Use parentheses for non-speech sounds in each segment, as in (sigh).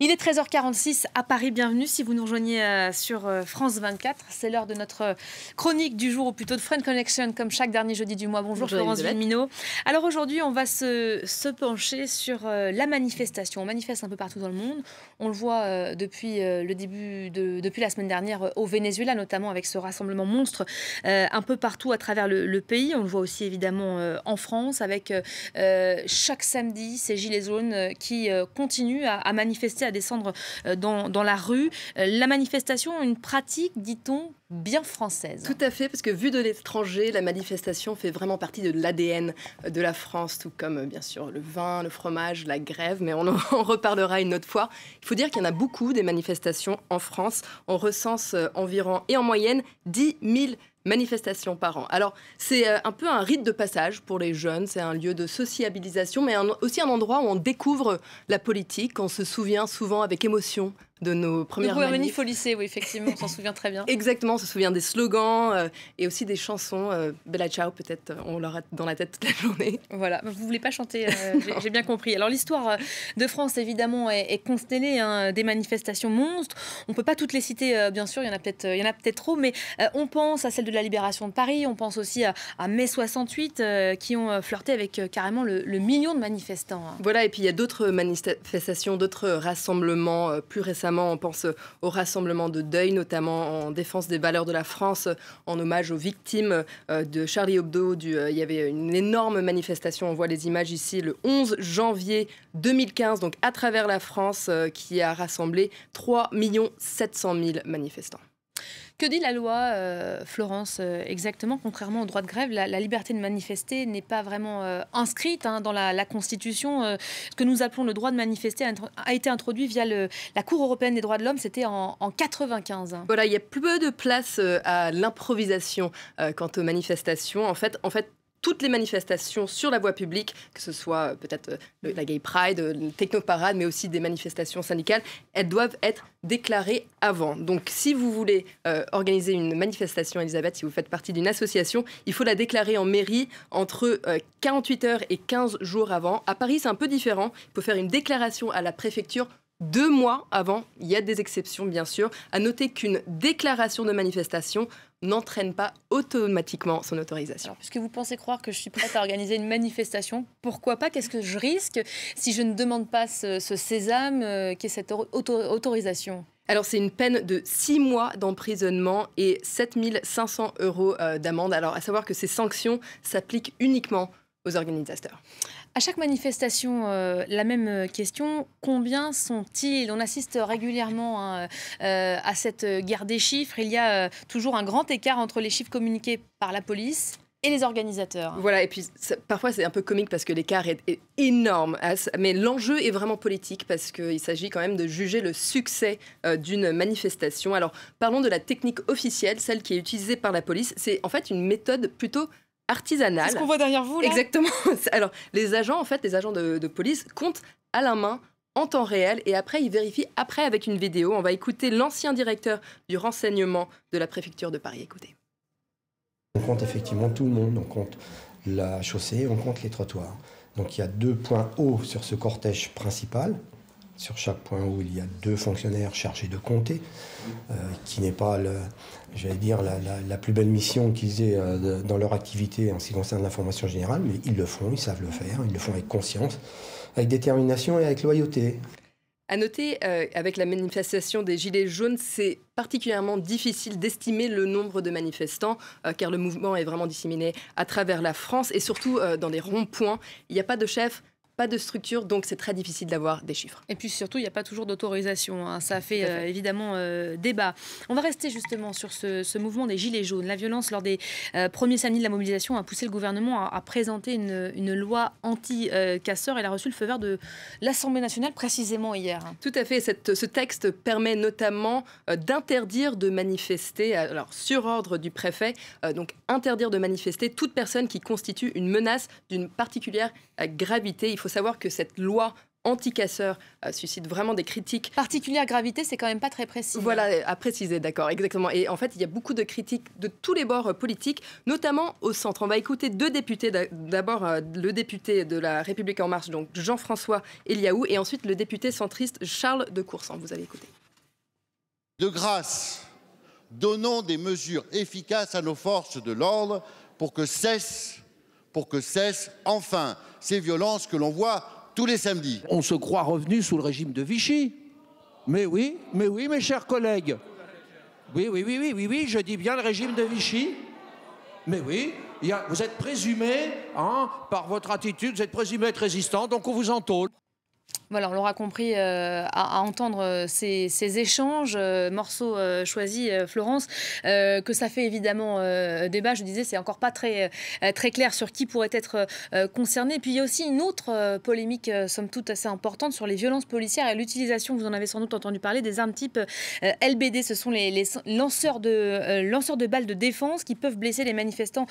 Il est 13h46 à Paris, bienvenue si vous nous rejoignez euh, sur euh, France 24. C'est l'heure de notre euh, chronique du jour, ou plutôt de Friend Connection, comme chaque dernier jeudi du mois. Bonjour, Florence Villemino. Alors aujourd'hui, on va se, se pencher sur la manifestation. On manifeste un peu partout dans le monde. On le voit depuis le début, de, depuis la semaine dernière au Venezuela, notamment avec ce rassemblement monstre un peu partout à travers le, pays. On le voit aussi évidemment en France, avec chaque samedi ces gilets jaunes qui continuent à, à manifester à descendre euh, dans, dans la rue. Euh, la manifestation, une pratique, dit-on, bien française. Tout à fait, parce que vu de l'étranger, la manifestation fait vraiment partie de l'ADN de la France, tout comme bien sûr le vin, le fromage, la grève, mais on en (laughs) reparlera une autre fois. Il faut dire qu'il y en a beaucoup des manifestations en France. On recense euh, environ et en moyenne 10 000 manifestations par an. Alors, c'est un peu un rite de passage pour les jeunes, c'est un lieu de sociabilisation, mais aussi un endroit où on découvre la politique, on se souvient souvent avec émotion de nos premières de manifs au lycée, oui, effectivement, on s'en souvient très bien. (laughs) Exactement, on se souvient des slogans euh, et aussi des chansons. Euh, Bella Ciao, peut-être, on l'aura dans la tête toute la journée. Voilà, vous voulez pas chanter, euh, j'ai bien compris. Alors l'histoire de France, évidemment, est, constellée hein, des manifestations monstres. On peut pas toutes les citer, bien sûr, il y en a peut-être il y en a peut-être trop, mais on pense à celle de la libération de Paris, on pense aussi à, mai 68, qui ont flirté avec carrément le, le, million de manifestants. Hein. Voilà, et puis il y a d'autres manifestations, d'autres rassemblements plus récemment on pense au rassemblement de deuil, notamment en défense des valeurs de la France, en hommage aux victimes euh, de Charlie Hebdo. Euh, il y avait une énorme manifestation, on voit les images ici, le 11 janvier 2015, donc à travers la France, euh, qui a rassemblé 3 700 000 manifestants. Que dit la loi, euh, Florence, euh, exactement Contrairement au droit de grève, la, liberté de manifester n'est pas vraiment euh, inscrite hein, dans la, Constitution. ce que nous appelons le droit de manifester a, été introduit via la Cour européenne des droits de l'homme, c'était en, en 95. Voilà, il y a peu de place à l'improvisation quant aux manifestations. En fait, en fait, toutes les manifestations sur la voie publique, que ce soit euh, peut-être euh, la Gay Pride, euh, le Technoparade, mais aussi des manifestations syndicales, elles doivent être déclarées avant. Donc si vous voulez organiser une manifestation, Elisabeth, si vous faites partie d'une association, il faut la déclarer en mairie entre 48 heures et 15 jours avant. À Paris, c'est un peu différent. Il faut faire une déclaration à la préfecture deux mois avant. Il y a des exceptions, bien sûr. À noter qu'une déclaration de manifestation n'entraîne pas automatiquement son autorisation. puisque vous pensez croire que je suis prête à organiser une manifestation, pourquoi pas? Qu'est-ce que je risque si je ne demande pas ce, sésame euh, qui est cette autorisation? Alors, c'est une peine de 6 mois d'emprisonnement et 7500 euros euh, d'amende. Alors, à savoir que ces sanctions s'appliquent uniquement aux organisateurs. À chaque manifestation, euh, la même euh, question, combien sont-ils? On assiste régulièrement hein, euh, à cette guerre des chiffres. Il y a toujours un grand écart entre les chiffres communiqués par la police et les organisateurs. Voilà, et puis parfois c'est un peu comique parce que l'écart est, énorme, mais l'enjeu est vraiment politique parce qu'il s'agit quand même de juger le succès d'une manifestation. Alors parlons de la technique officielle, celle qui est utilisée par la police. C'est en fait une méthode plutôt artisanale. C'est ce qu'on voit derrière vous, là Exactement. (laughs) Alors, les agents, en fait, les agents de, police comptent à la main en temps réel et après ils vérifient après avec une vidéo. On va écouter l'ancien directeur du renseignement de la préfecture de Paris. Écoutez. On compte effectivement tout le monde, on compte la chaussée, on compte les trottoirs. Donc il y a deux points hauts sur ce cortège principal, sur chaque point où il y a deux fonctionnaires chargés de compter, euh, qui n'est pas, j'allais dire, la, plus belle mission qu'ils aient euh, dans leur activité en ce qui concerne l'information générale, mais ils le font, ils savent le faire, ils le font avec conscience, avec détermination et avec loyauté. À noter, euh, avec la manifestation des Gilets jaunes, c'est particulièrement difficile d'estimer le nombre de manifestants, car le mouvement est vraiment disséminé à travers la France et surtout dans des ronds-points. Il n'y a pas de chef, pas de structure, donc c'est très difficile d'avoir des chiffres. Et puis surtout, il n'y a pas toujours d'autorisation. Hein. Ça fait, euh, évidemment euh, débat. On va rester justement sur ce, mouvement des Gilets jaunes. La violence lors des euh, premiers samedis de la mobilisation a poussé le gouvernement à, présenter une, loi anti-casseurs. Elle a reçu le feu vert de l'Assemblée nationale précisément hier. Tout à fait. Cette, ce texte permet notamment d'interdire de manifester, alors sur ordre du préfet, donc interdire de manifester toute personne qui constitue une menace d'une particulière gravité. Il faut savoir que cette loi anti-casseurs euh, suscite vraiment des critiques. Particulière gravité, c'est quand même pas très précis. Voilà, à préciser, d'accord, exactement. Et en fait, il y a beaucoup de critiques de tous les bords euh, politiques, notamment au centre. On va écouter deux députés. D'abord, euh, le député de la République en marche, donc Jean-François Eliaou, et ensuite le député centriste Charles de Coursan. Vous allez écouter. De grâce, donnons des mesures efficaces à nos forces de l'ordre pour que cessent, pour que cessent enfin ces violences que l'on voit tous les samedis. On se croit revenu sous le régime de Vichy. Mais oui, mais oui, mes chers collègues. Oui, oui, oui, oui, oui, oui, je dis bien le régime de Vichy. Mais oui, vous êtes présumé, hein, par votre attitude, vous êtes présumé être résistant, donc on vous entôle. Voilà, on l'aura compris euh, à, entendre euh, ces, échanges, euh, morceaux choisis, Florence, que ça fait évidemment débat. Je disais, c'est encore pas très, très clair sur qui pourrait être concerné. Puis il y a aussi une autre polémique, somme toute assez importante, sur les violences policières et l'utilisation, vous en avez sans doute entendu parler, des armes type LBD. Ce sont les, lanceurs, de, lanceurs de balles de défense qui peuvent blesser les manifestants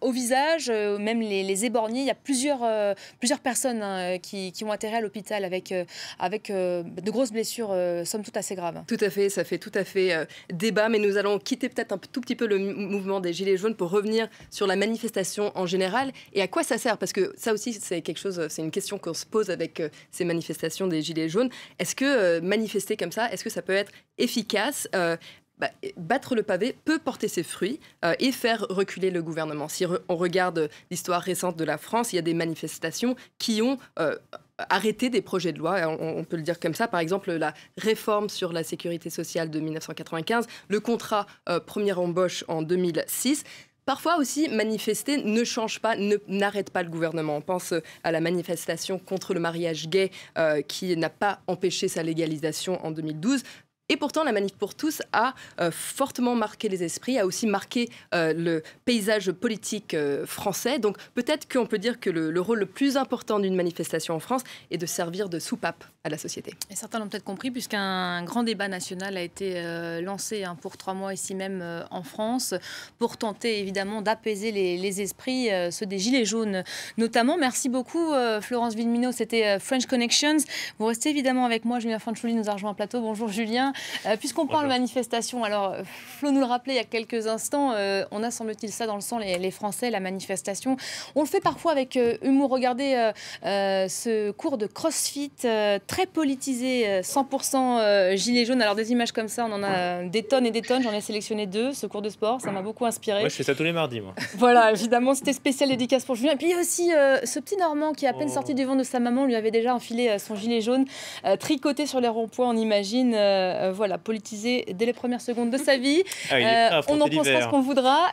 au visage, même les, les. Il y a plusieurs, plusieurs personnes hein, qui, qui ont atterri à l'hôpital avec, euh, euh, de grosses blessures, euh, somme toute assez graves. Tout à fait, ça fait tout à fait débat, mais nous allons quitter peut-être un tout petit peu le mouvement des Gilets jaunes pour revenir sur la manifestation en général et à quoi ça sert, parce que ça aussi c'est quelque chose, c'est une question qu'on se pose avec ces manifestations des Gilets jaunes. Est-ce que manifester comme ça, est-ce que ça peut être efficace? Bah, battre le pavé peut porter ses fruits et faire reculer le gouvernement. Si on regarde l'histoire récente de la France, il y a des manifestations qui ont arrêter des projets de loi, on, peut le dire comme ça, par exemple la réforme sur la sécurité sociale de 1995, le contrat euh, première embauche en 2006. Parfois aussi, manifester ne change pas, n'arrête pas le gouvernement. On pense à la manifestation contre le mariage gay euh, qui n'a pas empêché sa légalisation en 2012. Et pourtant, la manif pour tous a euh, fortement marqué les esprits, a aussi marqué euh, le paysage politique euh, français. Donc peut-être qu'on peut dire que le, rôle le plus important d'une manifestation en France est de servir de soupape à la société. Et certains l'ont peut-être compris, puisqu'un grand débat national a été lancé hein, pour trois mois ici même en France, pour tenter évidemment d'apaiser les, esprits, ceux des Gilets jaunes notamment. Merci beaucoup Florence Villemino, c'était French Connections. Vous restez évidemment avec moi, Julien Fanchouli nous a rejoint un plateau. Bonjour Julien. Euh, puisqu'on parle manifestation, alors Flo nous le rappelait il y a quelques instants, euh, on a semble-t-il ça dans le sang, les, Français, la manifestation. On le fait parfois avec euh, humour. Regardez ce cours de CrossFit très politisé, 100% gilet jaune. Alors des images comme ça, on en a des tonnes et des tonnes. J'en ai sélectionné deux, ce cours de sport, ça m'a beaucoup inspiré. Moi, je fais ça tous les mardis, moi. (laughs) Voilà, évidemment, c'était spécial dédicace pour Julien. Et puis il y a aussi ce petit Normand qui, à peine oh. sorti du vent de sa maman, lui avait déjà enfilé son gilet jaune, tricoté sur les ronds-points, on imagine voilà, politisé dès les premières secondes de sa vie. Ah, euh, on en pensera ce qu'on voudra.